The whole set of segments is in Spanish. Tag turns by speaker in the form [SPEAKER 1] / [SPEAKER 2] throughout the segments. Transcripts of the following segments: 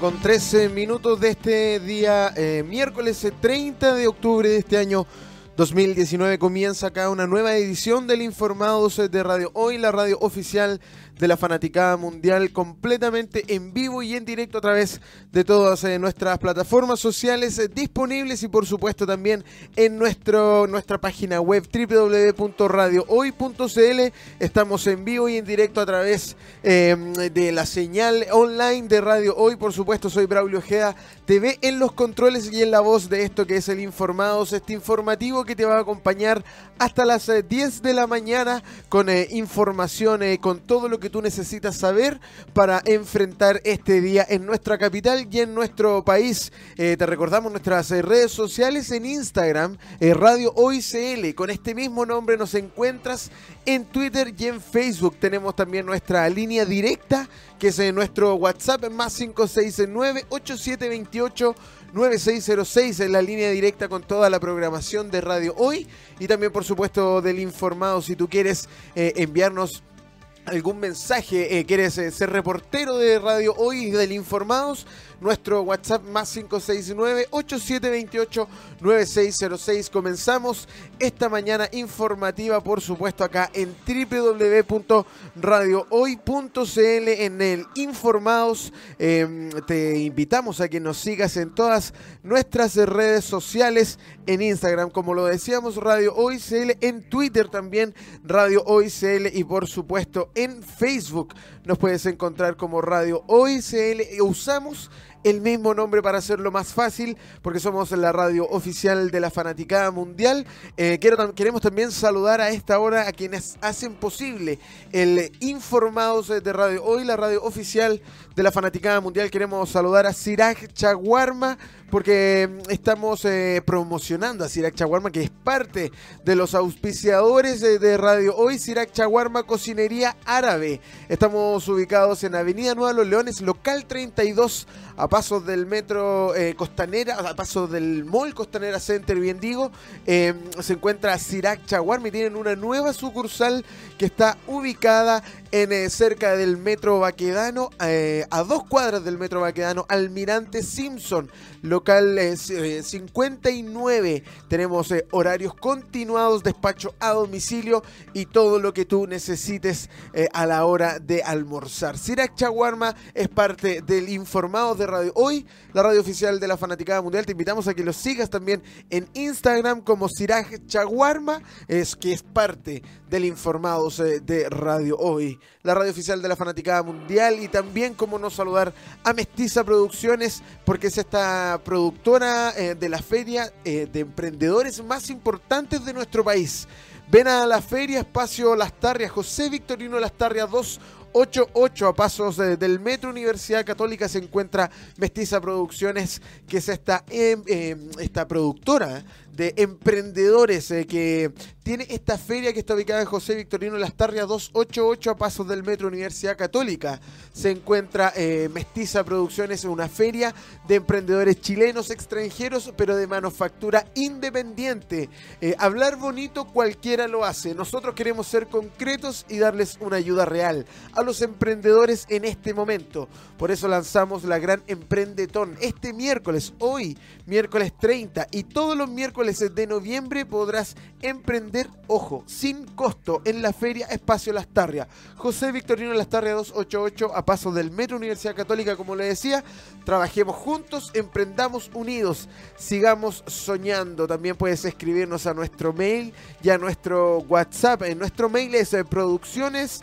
[SPEAKER 1] con 13 minutos de este día, eh, miércoles 30 de octubre de este año 2019. Comienza acá una nueva edición del Informados de Radio Hoy, la radio oficial de la fanaticada mundial completamente en vivo y en directo a través de todas eh, nuestras plataformas sociales eh, disponibles y por supuesto también en nuestro, nuestra página web www.radiohoy.cl. Estamos en vivo y en directo a través em, de la señal online de Radio Hoy. Por supuesto, soy Braulio Ojeda TV en los controles y en la voz de esto que es el Informados, este informativo que te va a acompañar hasta las 10 eh, de la mañana con información, con todo lo que tú necesitas saber para enfrentar este día en nuestra capital y en nuestro país. Eh, te recordamos nuestras eh, redes sociales en Instagram, eh, Radio OICL. Con este mismo nombre nos encuentras en Twitter y en Facebook. Tenemos también nuestra línea directa, que es nuestro WhatsApp más 569 8728 9606 en la línea directa con toda la programación de Radio Hoy y también por supuesto del informado si tú quieres enviarnos algún mensaje, eh, quieres eh, ser reportero de Radio Hoy del Informados, nuestro WhatsApp más 569-8728-9606. Comenzamos esta mañana informativa, por supuesto, acá en www.radiohoy.cl en el Informados. Em, te invitamos a que nos sigas en todas nuestras redes sociales, en Instagram, como lo decíamos, Radio Hoy CL, en Twitter también, Radio Hoy CL y por supuesto en Facebook nos puedes encontrar como Radio Hoy CL. Usamos el mismo nombre para hacerlo más fácil, porque somos la radio oficial de la Fanaticada Mundial. Eh, queremos también saludar a esta hora a quienes hacen posible el Informados de Radio Hoy, la radio oficial de la Fanaticada Mundial. Queremos saludar a Siraj Chaguarma, porque mm, estamos eh, promocionando a Sirac Chaguarma, que es parte de los auspiciadores de, Radio Hoy, Sirac Chaguarma Cocinería Árabe. Estamos ubicados en Avenida Nueva Los Leones, local 32, a pasos del metro eh, Costanera, a pasos del Mall Costanera Center, bien digo. Em, se encuentra Sirac Chaguarma y tienen una nueva sucursal que está ubicada en eh, cerca del metro Baquedano, a dos cuadras del metro Baquedano, Almirante Simpson local 59. Eh, Tenemos eh, horarios continuados, despacho a domicilio y todo lo que tú necesites eh, a la hora de almorzar. Sirac Chaguarma es parte del Informado Radio Hoy, la radio oficial de la Fanaticada Mundial. Te invitamos a que lo sigas también en Instagram como Sirac Chaguarma, es, que es parte del Informados de Radio Hoy, la radio oficial de la Fanaticada Mundial y también como no saludar a Mestiza Producciones porque es esta productora eh, de la feria eh, de emprendedores más importantes de nuestro país. Ven a la feria Espacio Las Tarrias, José Victorino Las Tarrias 288 a pasos del Metro Universidad Católica se encuentra Mestiza Producciones, que es esta, em, em, esta productora de emprendedores eh, que tiene esta feria que está ubicada en José Victorino Lastarria 288 a pasos del Metro Universidad Católica. Se encuentra eh, Mestiza Producciones, una feria de emprendedores chilenos, extranjeros, pero de manufactura independiente. Eh, hablar bonito cualquiera lo hace. Nosotros queremos ser concretos y darles una ayuda real los emprendedores en este momento. Por eso lanzamos la gran Emprendetón este miércoles, hoy, miércoles 30 y todos los miércoles de noviembre podrás emprender, ojo, sin costo en la Feria Espacio Lastarria. José Victorino Lastarria 288 a paso del Metro Universidad Católica, como le decía. Trabajemos juntos, emprendamos unidos, sigamos soñando. También puedes escribirnos a nuestro mail y a nuestro WhatsApp. En nuestro mail es eh, producciones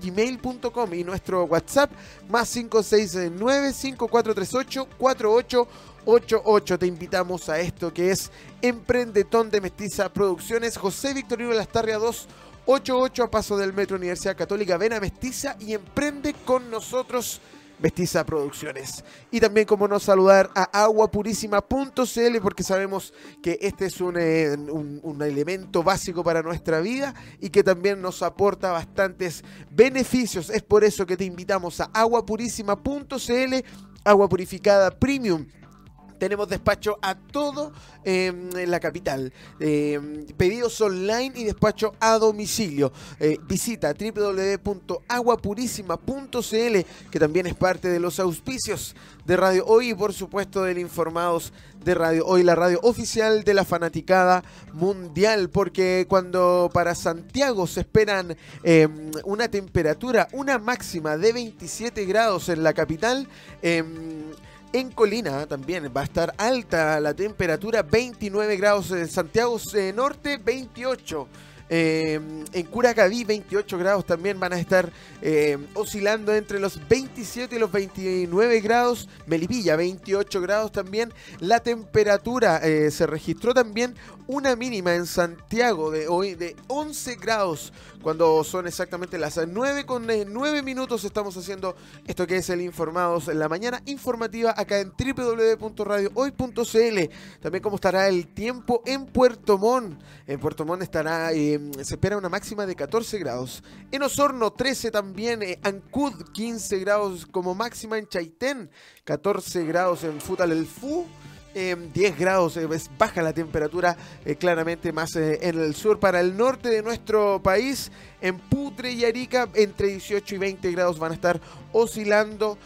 [SPEAKER 1] gmail.com y nuestro WhatsApp más 569 5438 48 88. Te invitamos a esto que es Emprendetón de Mestiza Producciones. José Victorino Lastarria 288 a paso del Metro Universidad Católica. Ven a Mestiza y emprende con nosotros. Mestiza Producciones. Y también, como no, saludar a aguapurísima.cl porque sabemos que este es un, eh, un, un, elemento básico para nuestra vida y que también nos aporta bastantes beneficios. Es por eso que te invitamos a aguapurísima.cl, agua purificada premium tenemos despacho a todo em, en la capital. Em, pedidos online y despacho a domicilio. Eh, visita www.aguapurísima.cl, que también es parte de los auspicios de Radio Hoy y por supuesto del Informados de Radio Hoy, la radio oficial de la fanaticada mundial, porque cuando para Santiago se esperan em, una temperatura, una máxima de 27 grados en la capital, en Colina también va a estar alta la temperatura, 29 grados en Santiago Norte, 28 eh, en Curacaví 28 grados también van a estar eh, oscilando entre los 27 y los 29 grados. Melipilla 28 grados también. La temperatura eh, se registró también una mínima en Santiago de hoy de 11 grados cuando son exactamente las 9 con 9 minutos estamos haciendo esto que es el Informados en la mañana informativa acá en www.radiohoy.cl también cómo estará el tiempo en Puerto Montt en Puerto Montt estará se espera una máxima de 14 grados. En Osorno 13 también, eh, Ancud 15 grados como máxima en Chaitén, 14 grados en Futal el Fu. 10 grados, eh, baja la temperatura eh, claramente más en el sur. Para el norte de nuestro país, en Putre y Arica, entre 18 y 20 grados van a estar oscilando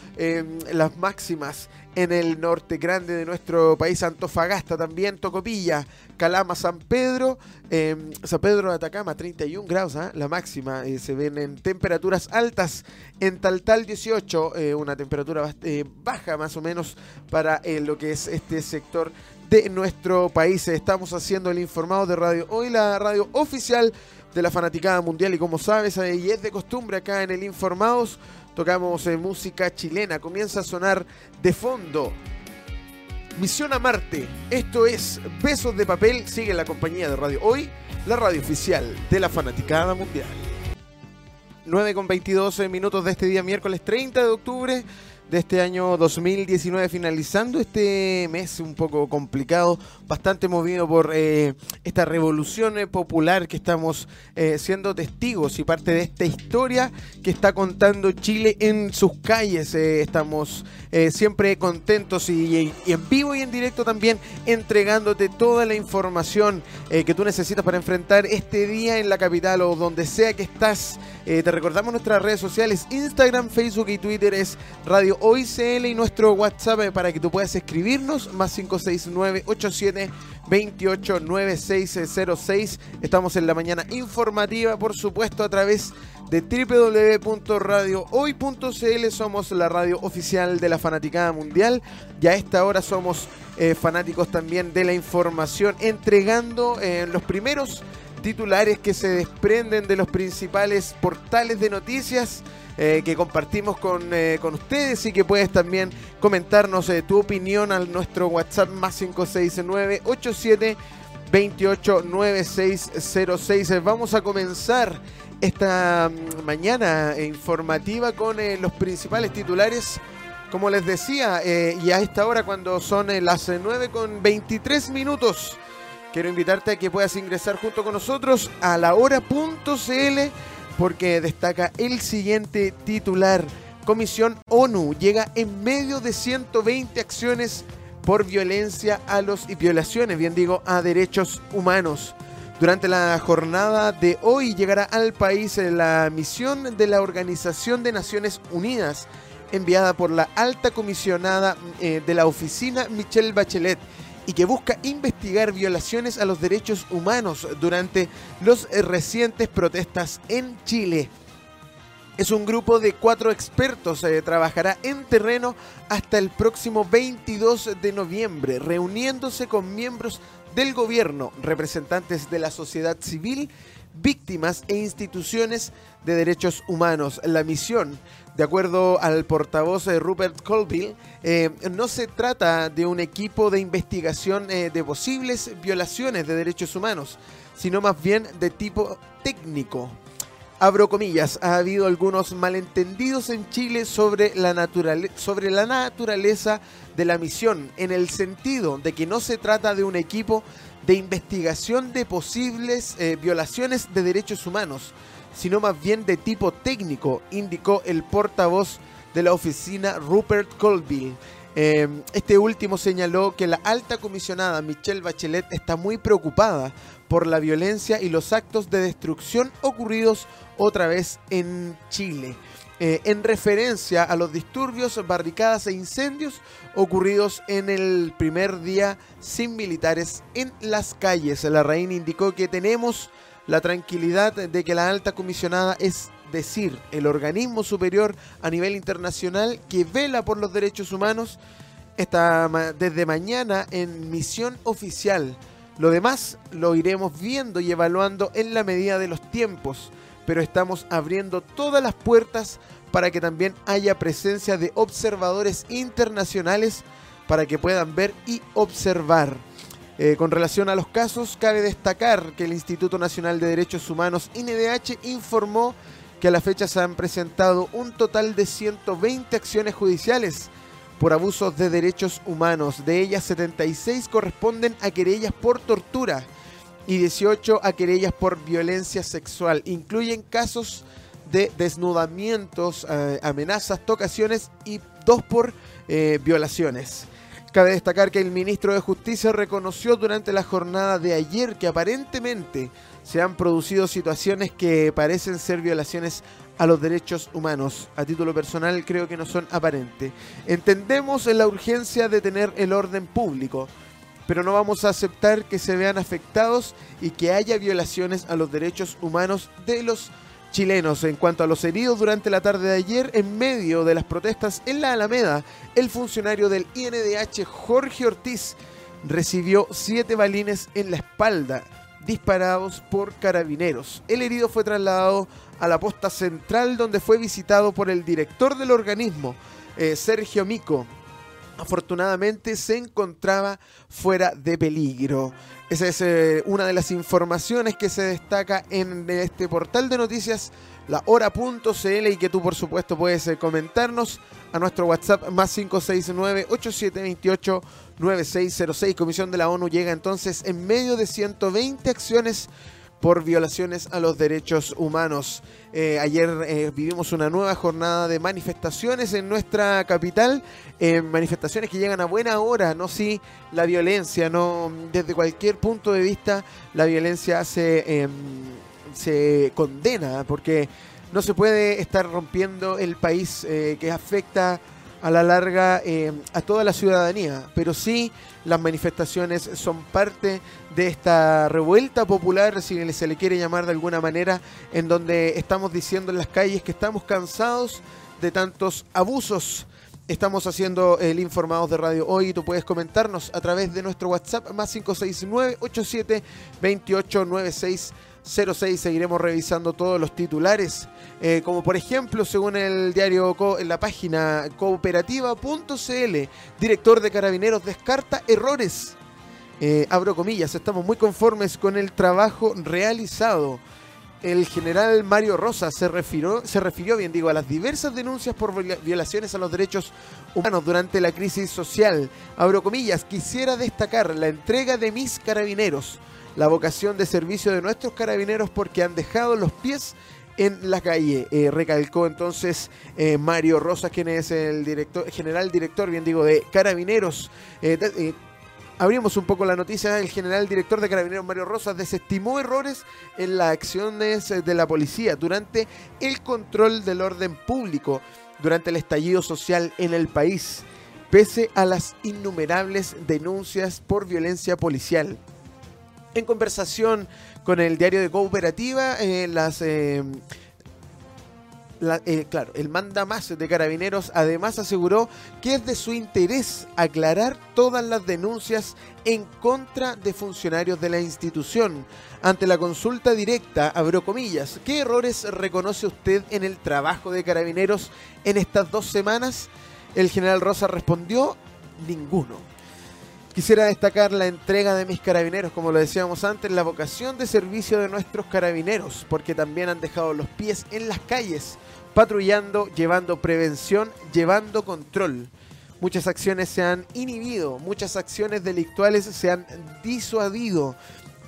[SPEAKER 1] las máximas en el norte grande de nuestro país, Antofagasta también, Tocopilla, Calama, San Pedro, em, San Pedro de Atacama, 31 grados, ¿ah? la máxima, eh, se ven en temperaturas altas, en Taltal 18, eh, una temperatura eh, baja más o menos para lo que es este sector de nuestro país. Estamos haciendo el informado de radio, hoy la radio oficial de la fanaticada mundial y como sabes, y es de costumbre acá en el Informados, tocamos música chilena, comienza a sonar de fondo. Misión a Marte, esto es Besos de Papel, sigue la compañía de Radio. Hoy, la radio oficial de la Fanaticada Mundial. 9 con 22 minutos de este día, miércoles 30 de octubre de este año 2019, finalizando este mes un poco complicado, bastante movido por eh, esta revolución eh, popular que estamos eh, siendo testigos y parte de esta historia que está contando Chile en sus calles. estamos siempre contentos y, en vivo y en directo también entregándote toda la información que tú necesitas para enfrentar este día en la capital o donde sea que estás. te recordamos nuestras redes sociales, Instagram, Facebook y Twitter es Radio Hoy CL y nuestro WhatsApp para que tú puedas escribirnos, más 569 87 28 9606. Estamos en la mañana informativa, por supuesto, a través de www.radiohoy.cl. Somos la radio oficial de la Fanaticada Mundial y a esta hora somos eh, fanáticos también de la información, entregando eh, los primeros titulares que se desprenden de los principales portales de noticias eh, que compartimos eh, con, ustedes y que puedes también comentarnos eh, tu opinión a nuestro WhatsApp más 569 87 28 9606. Vamos a comenzar esta mm, mañana informativa con los principales titulares. Como les decía, y a esta hora cuando son las 9 con 23 minutos, quiero invitarte a que puedas ingresar junto con nosotros a la hora.cl porque destaca el siguiente titular. Comisión ONU llega en medio de 120 acciones por violencia a los y violaciones, bien digo, a derechos humanos. Durante la jornada de hoy llegará al país la misión de la Organización de Naciones Unidas enviada por la alta comisionada eh, de la oficina Michelle Bachelet y que busca investigar violaciones a los derechos humanos durante los recientes protestas en Chile. Es un grupo de cuatro expertos, que eh, trabajará en terreno hasta el próximo 22 de noviembre, reuniéndose con miembros del gobierno, representantes de la sociedad civil, víctimas e instituciones de derechos humanos. La misión de acuerdo al portavoz de Rupert Colville, eh, no se trata de un equipo de investigación eh, de posibles violaciones de derechos humanos, sino más bien de tipo técnico. Abro comillas, ha habido algunos malentendidos en Chile sobre la, naturaleza de la misión, en el sentido de que no se trata de un equipo de investigación de posibles eh, violaciones de derechos humanos, sino más bien de tipo técnico, indicó el portavoz de la oficina Rupert Colville. Eh, este último señaló que la alta comisionada Michelle Bachelet está muy preocupada por la violencia y los actos de destrucción ocurridos otra vez en Chile. Eh, en referencia a los disturbios, barricadas e incendios ocurridos en el primer día sin militares en las calles. La reina indicó que tenemos la tranquilidad de que la alta comisionada es decir, el organismo superior a nivel internacional que vela por los derechos humanos, está desde mañana en misión oficial. Lo demás lo iremos viendo y evaluando en la medida de los tiempos, pero estamos abriendo todas las puertas para que también haya presencia de observadores internacionales para que puedan ver y observar. Eh, con relación a los casos, cabe destacar que el Instituto Nacional de Derechos Humanos, INDH, informó que a la fecha se han presentado un total de 120 acciones judiciales por abusos de derechos humanos. De ellas, 76 corresponden a querellas por tortura y 18 a querellas por violencia sexual. Incluyen casos de desnudamientos, eh, amenazas, tocaciones y dos por eh, violaciones. Cabe destacar que el ministro de Justicia reconoció durante la jornada de ayer que aparentemente se han producido situaciones que parecen ser violaciones a los derechos humanos. A título personal creo que no son aparentes. Entendemos la urgencia de tener el orden público, pero no vamos a aceptar que se vean afectados y que haya violaciones a los derechos humanos de los chilenos. En cuanto a los heridos durante la tarde de ayer, en medio de las protestas en la Alameda, el funcionario del INDH, Jorge Ortiz, recibió siete balines en la espalda disparados por carabineros. El herido fue trasladado a la posta central donde fue visitado por el director del organismo, eh, Sergio Mico. Afortunadamente se encontraba fuera de peligro. Esa es eh, una de las informaciones que se destaca en este portal de noticias, la hora.cl, y que tú por supuesto puedes eh, comentarnos a nuestro WhatsApp más 569-8728-9606. Comisión de la ONU llega entonces en medio de 120 acciones por violaciones a los derechos humanos. Eh, ayer eh, vivimos una nueva jornada de manifestaciones en nuestra capital, eh, manifestaciones que llegan a buena hora, no si la violencia, no desde cualquier punto de vista la violencia se, em, se condena, porque no se puede estar rompiendo el país que afecta a la larga eh, a toda la ciudadanía, pero sí las manifestaciones son parte de esta revuelta popular, si se le quiere llamar de alguna manera, en donde estamos diciendo en las calles que estamos cansados de tantos abusos. Estamos haciendo el Informados de Radio Hoy. Tú puedes comentarnos a través de nuestro WhatsApp más 569 87 28 96 06 seguiremos revisando todos los titulares, eh, como por ejemplo, según el diario, en la página cooperativa.cl, director de carabineros descarta errores. Eh, abro comillas, estamos muy conformes con el trabajo realizado. El general Mario Rosa se refirió, se refirió, bien digo, a las diversas denuncias por violaciones a los derechos humanos durante la crisis social. Abro comillas, quisiera destacar la entrega de mis carabineros la vocación de servicio de nuestros carabineros porque han dejado los pies en la calle. Eh, recalcó entonces eh, Mario Rosas, quien es el director, general director, bien digo, de Carabineros. Eh, abrimos un poco la noticia. El general director de Carabineros, Mario Rosas, desestimó errores en las acciones de la policía durante el control del orden público, durante el estallido social en el país, pese a las innumerables denuncias por violencia policial. En conversación con el diario de Cooperativa, eh, las... Eh, eh, claro, el manda más de carabineros además aseguró que es de su interés aclarar todas las denuncias en contra de funcionarios de la institución. Ante la consulta directa, abro comillas, ¿qué errores reconoce usted en el trabajo de carabineros en estas dos semanas? El general Rosa respondió, ninguno. Quisiera destacar la entrega de mis carabineros, como lo decíamos antes, la vocación de servicio de nuestros carabineros, porque también han dejado los pies en las calles, patrullando, llevando prevención, llevando control. Muchas acciones se han inhibido, muchas acciones delictuales se han disuadido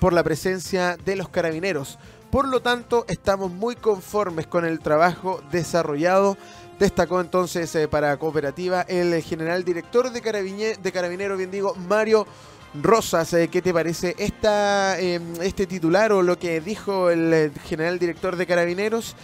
[SPEAKER 1] por la presencia de los carabineros. Por lo tanto, estamos muy conformes con el trabajo desarrollado destacó entonces para Cooperativa el general director de, de Carabineros, bien digo, Mario Rosas, ¿qué te parece esta, em, este titular o lo que dijo el general director de Carabineros?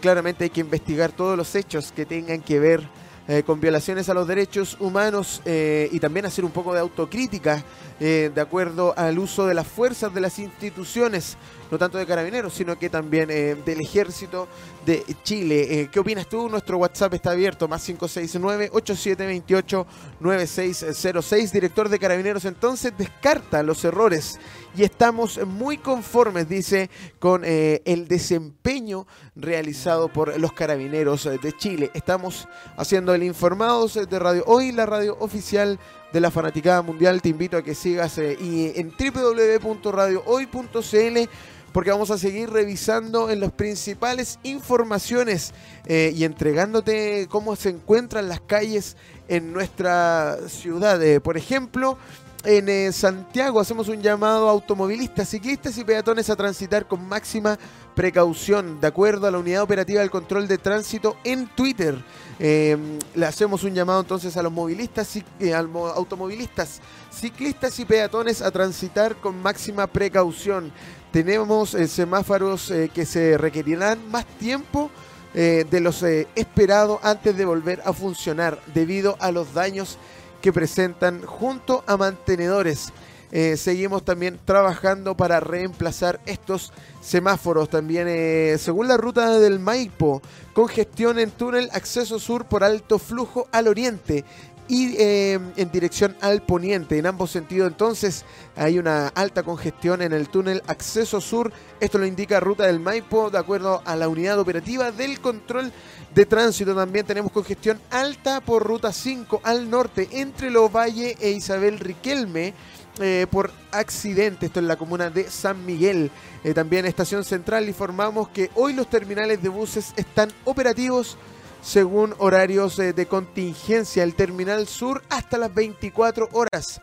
[SPEAKER 1] claramente hay que investigar todos los hechos que tengan que ver eh, con violaciones a los derechos humanos eh, y también hacer un poco de autocrítica eh, de acuerdo al uso de las fuerzas de las instituciones, no tanto de carabineros, sino que también del ejército de Chile. ¿Qué opinas tú? Nuestro WhatsApp está abierto, más 569-8728-9606. Director de carabineros entonces descarta los errores y estamos muy conformes, dice, con el desempeño realizado por los carabineros de Chile. Estamos haciendo el Informados de Radio Hoy, la radio oficial de la Fanaticada Mundial. Te invito a que sigas eh, y en www.radiohoy.cl porque vamos a seguir revisando en las principales informaciones eh, y entregándote cómo se encuentran las calles en nuestra ciudad. Eh, por ejemplo, en Santiago hacemos un llamado a automovilistas, ciclistas y peatones a transitar con máxima precaución, de acuerdo a la Unidad Operativa del Control de Tránsito en Twitter. Eh, le hacemos un llamado entonces a los movilistas, eh, automovilistas, ciclistas y peatones a transitar con máxima precaución. Tenemos eh, semáforos que se requerirán más tiempo de los esperados antes de volver a funcionar debido a los daños que presentan junto a mantenedores. Eh, seguimos también trabajando para reemplazar estos semáforos. También, eh, según la ruta del Maipo, congestión en túnel acceso sur por alto flujo al oriente y eh, en dirección al poniente. En ambos sentidos, entonces, hay una alta congestión en el túnel acceso sur. Esto lo indica Ruta del Maipo, de acuerdo a la unidad operativa del control de tránsito. También tenemos congestión alta por Ruta 5 al norte, entre Los Valle e Isabel Riquelme eh, por accidente, esto en la comuna de San Miguel. Eh, también Estación Central informamos que hoy los terminales de buses están operativos según horarios de contingencia. El terminal sur hasta las 24 horas.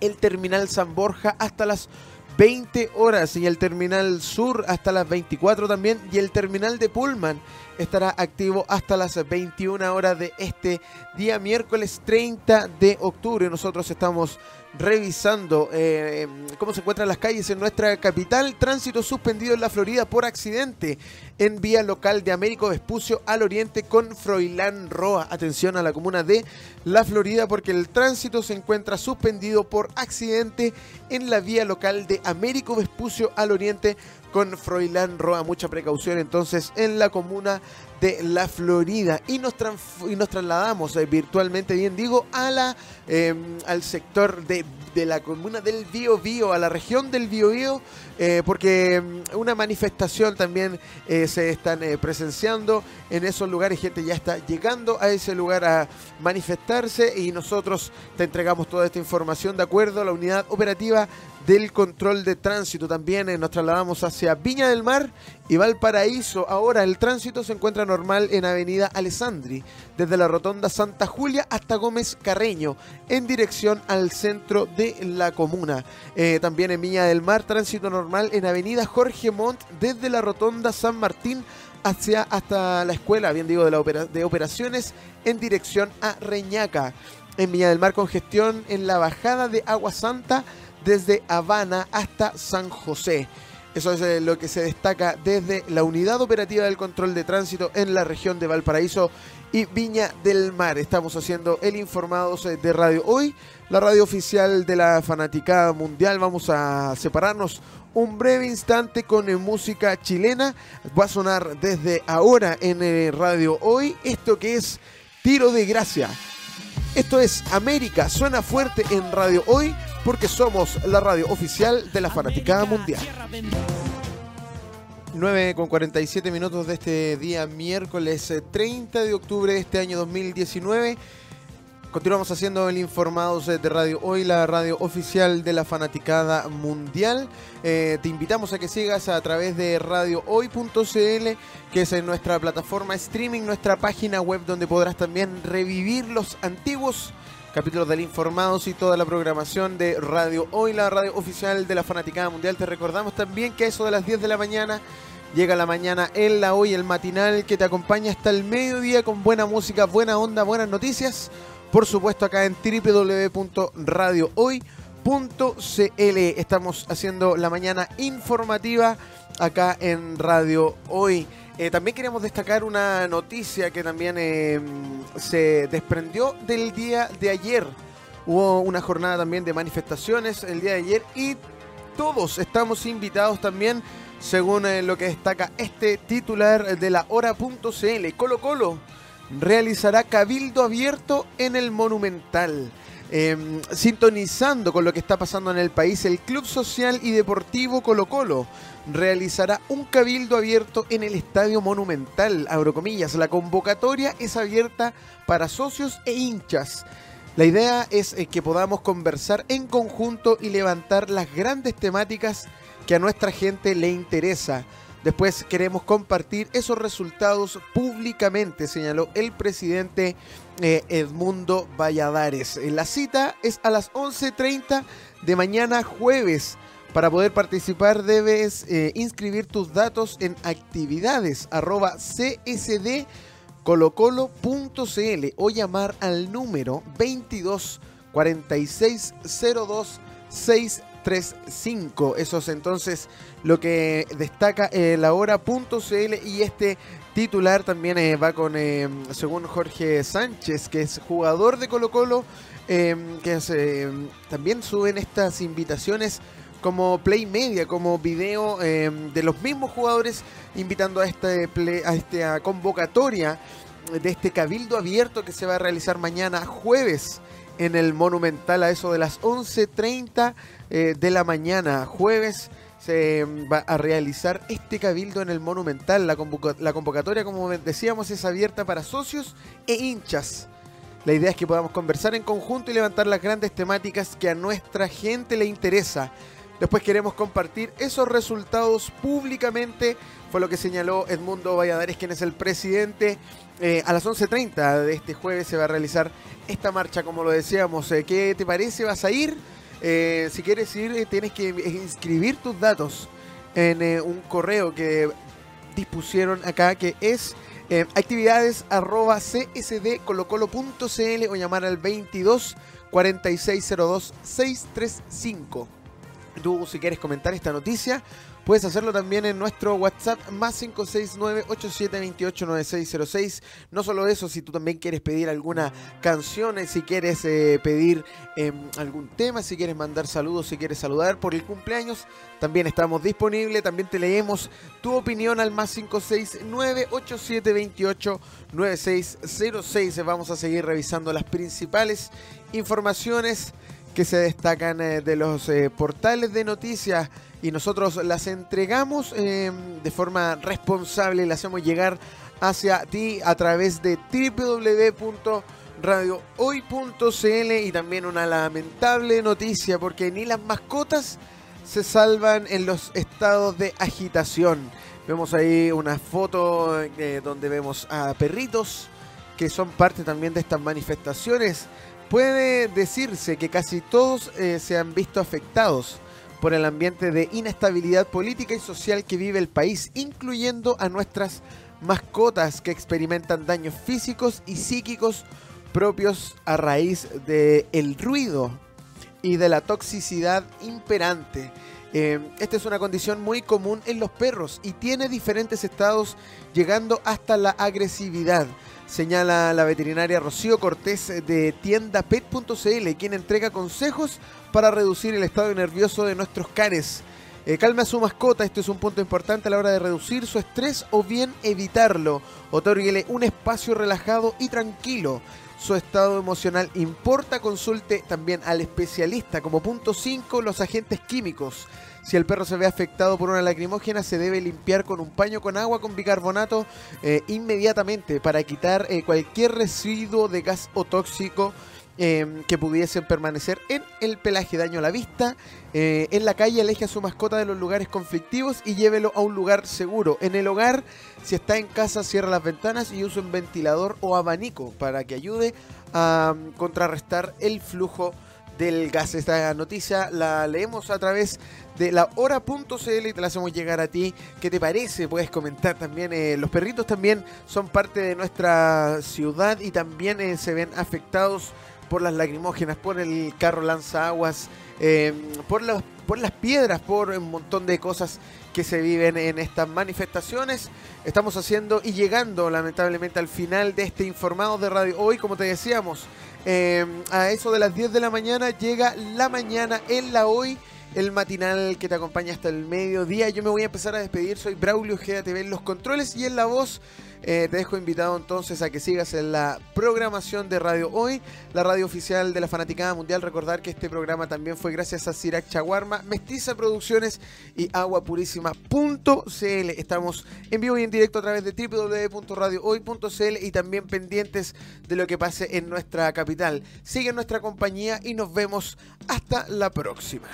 [SPEAKER 1] El terminal San Borja hasta las 20 horas y el terminal sur hasta las 24 también y el terminal de Pullman estará activo hasta las 21 horas de este día miércoles 30 de octubre. Nosotros estamos revisando eh, cómo se encuentran las calles en nuestra capital. Tránsito suspendido en la Florida por accidente en vía local de Américo Vespucio al oriente con Froilán Roa. Atención a la comuna de La Florida porque el tránsito se encuentra suspendido por accidente en la vía local de Américo Vespucio al oriente con Froilán Roa. Mucha precaución entonces en la comuna de la Florida y nos, y nos trasladamos eh, virtualmente, bien digo, a la, em, al sector de, it la comuna del Bío Bío, a la región del Bío Bío, eh, porque em, una manifestación también eh, se están presenciando en esos lugares, gente ya está llegando a ese lugar a manifestarse y nosotros te entregamos toda esta información de acuerdo a la unidad operativa del control de tránsito. También nos trasladamos hacia Viña del Mar y Valparaíso. Ahora el tránsito se encuentra normal en Avenida Alessandri, desde la Rotonda Santa Julia hasta Gómez Carreño, en dirección al centro de la comuna. Eh, también en Viña del Mar, tránsito normal en Avenida Jorge Montt, desde la Rotonda San Martín hacia hasta la escuela, bien digo, de, la de operaciones en dirección a Reñaca. En Viña del Mar, congestión en la bajada de Agua Santa desde Habana hasta San José. Eso es eh, lo que se destaca desde la Unidad Operativa del Control de Tránsito en la región de Valparaíso y Viña del Mar. Estamos haciendo el Informados eh, de Radio Hoy, la radio oficial de la Fanaticada Mundial. Vamos a separarnos un breve instante con eh, música chilena. Va a sonar desde ahora en Radio Hoy esto que es Tiro de Gracia. Esto es América, suena fuerte en Radio Hoy porque somos la radio oficial de la Fanaticada Mundial. 9 con 47 minutos de este día miércoles 30 eh, de octubre de este año 2019. Continuamos haciendo el Informados de Radio Hoy, la radio oficial de la Fanaticada Mundial. Eh, te invitamos a que sigas a través de radiohoy.cl, que es en nuestra plataforma streaming, nuestra página web donde podrás también revivir los antiguos capítulos del Informados y toda la programación de Radio Hoy, la radio oficial de la Fanaticada Mundial. Te recordamos también que eso de las 10 de la mañana Llega la mañana en la hoy, el matinal que te acompaña hasta el mediodía con buena música, buena onda, buenas noticias. Por supuesto acá en www.radiohoy.cl estamos haciendo la mañana informativa acá en Radio Hoy. Eh, también queremos destacar una noticia que también eh, se desprendió del día de ayer. Hubo una jornada también de manifestaciones el día de ayer y todos estamos invitados también, según eh, lo que destaca este titular de la hora.cl. Colo Colo realizará cabildo abierto en el Monumental. Em, sintonizando con lo que está pasando en el país, el Club Social y Deportivo Colo Colo realizará un cabildo abierto en el Estadio Monumental. Abro comillas, la convocatoria es abierta para socios e hinchas. La idea es eh, que podamos conversar en conjunto y levantar las grandes temáticas que a nuestra gente le interesa Después queremos compartir esos resultados públicamente, señaló el presidente eh, Edmundo Valladares. Eh, la cita es a las 11.30 de mañana jueves. Para poder participar debes eh, inscribir tus datos en actividades arroba csdcolocolo.cl o llamar al número 22 46 02 635. Eso es entonces lo que destaca eh, la hora.cl y este titular también eh, va con, eh, según Jorge Sánchez, que es jugador de Colo Colo, que también suben estas invitaciones como play media, como video de los mismos jugadores invitando a, este a esta convocatoria de este cabildo abierto que se va a realizar mañana jueves en el Monumental a eso de las 11.30 de la mañana, jueves se va a realizar este cabildo en el Monumental. La, convocatoria, como decíamos, es abierta para socios e hinchas. La idea es que podamos conversar en conjunto y levantar las grandes temáticas que a nuestra gente le interesa. Después queremos compartir esos resultados públicamente. Fue lo que señaló Edmundo Valladares, quien es el presidente. Eh, a las 11.30 de este jueves se va a realizar esta marcha, como lo decíamos. Eh, ¿Qué te parece? ¿Vas a ir? Eh, si quieres ir, eh, tienes que inscribir tus datos en eh, un correo que dispusieron acá, que es actividades arroba o llamar al 22 4602 635. Tú, si quieres comentar esta noticia, Puedes hacerlo también en nuestro WhatsApp más 569-8728-9606. No solo eso, si tú también quieres pedir alguna canción, si quieres eh, pedir em, algún tema, si quieres mandar saludos, si quieres saludar por el cumpleaños, también estamos disponibles. También te leemos tu opinión al más 569-8728-9606. Vamos a seguir revisando las principales informaciones que se destacan eh, de los eh, portales de noticias y nosotros las entregamos eh, de forma responsable las hacemos llegar hacia ti a través de www.radiohoy.cl y también una lamentable noticia porque ni las mascotas se salvan en los estados de agitación. Vemos ahí una foto donde vemos a perritos que son parte también de estas manifestaciones Puede decirse que casi todos eh, se han visto afectados por el ambiente de inestabilidad política y social que vive el país, incluyendo a nuestras mascotas que experimentan daños físicos y psíquicos propios a raíz del el ruido y de la toxicidad imperante. Eh, esta es una condición muy común en los perros y tiene diferentes estados llegando hasta la agresividad señala la veterinaria Rocío Cortés de tiendapet.cl, quien entrega consejos para reducir el estado nervioso de nuestros canes. Eh, calme a su mascota, esto es un punto importante a la hora de reducir su estrés o bien evitarlo. Otórguele un espacio relajado y tranquilo. Su estado emocional importa, consulte también al especialista. Como punto 5, los agentes químicos. Si el perro se ve afectado por una lacrimógena, se debe limpiar con un paño con agua con bicarbonato eh, inmediatamente para quitar eh, cualquier residuo de gas o tóxico em, que pudiesen permanecer en el pelaje, daño a la vista. Eh, en la calle aleje a su mascota de los lugares conflictivos y llévelo a un lugar seguro. En el hogar, si está en casa, cierra las ventanas y use un ventilador o abanico para que ayude a mm, contrarrestar el flujo del gas. Esta noticia la leemos a través de la hora.cl y te la hacemos llegar a ti. ¿Qué te parece? Puedes comentar también. Eh, los perritos también son parte de nuestra ciudad y también eh, se ven afectados por las lacrimógenas, por el carro lanzaguas, eh, por, los, por las piedras, por un montón de cosas que se viven en estas manifestaciones. Estamos haciendo y llegando lamentablemente al final de este informado de radio. Hoy, como te decíamos, a eso de las 10 de la mañana llega la mañana en la hoy el matinal que te acompaña hasta el mediodía. Yo me voy a empezar a despedir. Soy Braulio GATV en los controles y en la voz. Eh, te dejo invitado entonces a que sigas en la programación de Radio Hoy, la radio oficial de la Fanaticada Mundial. Recordar que este programa también fue gracias a Sirac Chaguarma, Mestiza Producciones y aguapurísima.cl. Estamos en vivo y en directo a través de www.radiohoy.cl y también pendientes de lo que pase en nuestra capital. Sigue nuestra compañía y nos vemos hasta la próxima.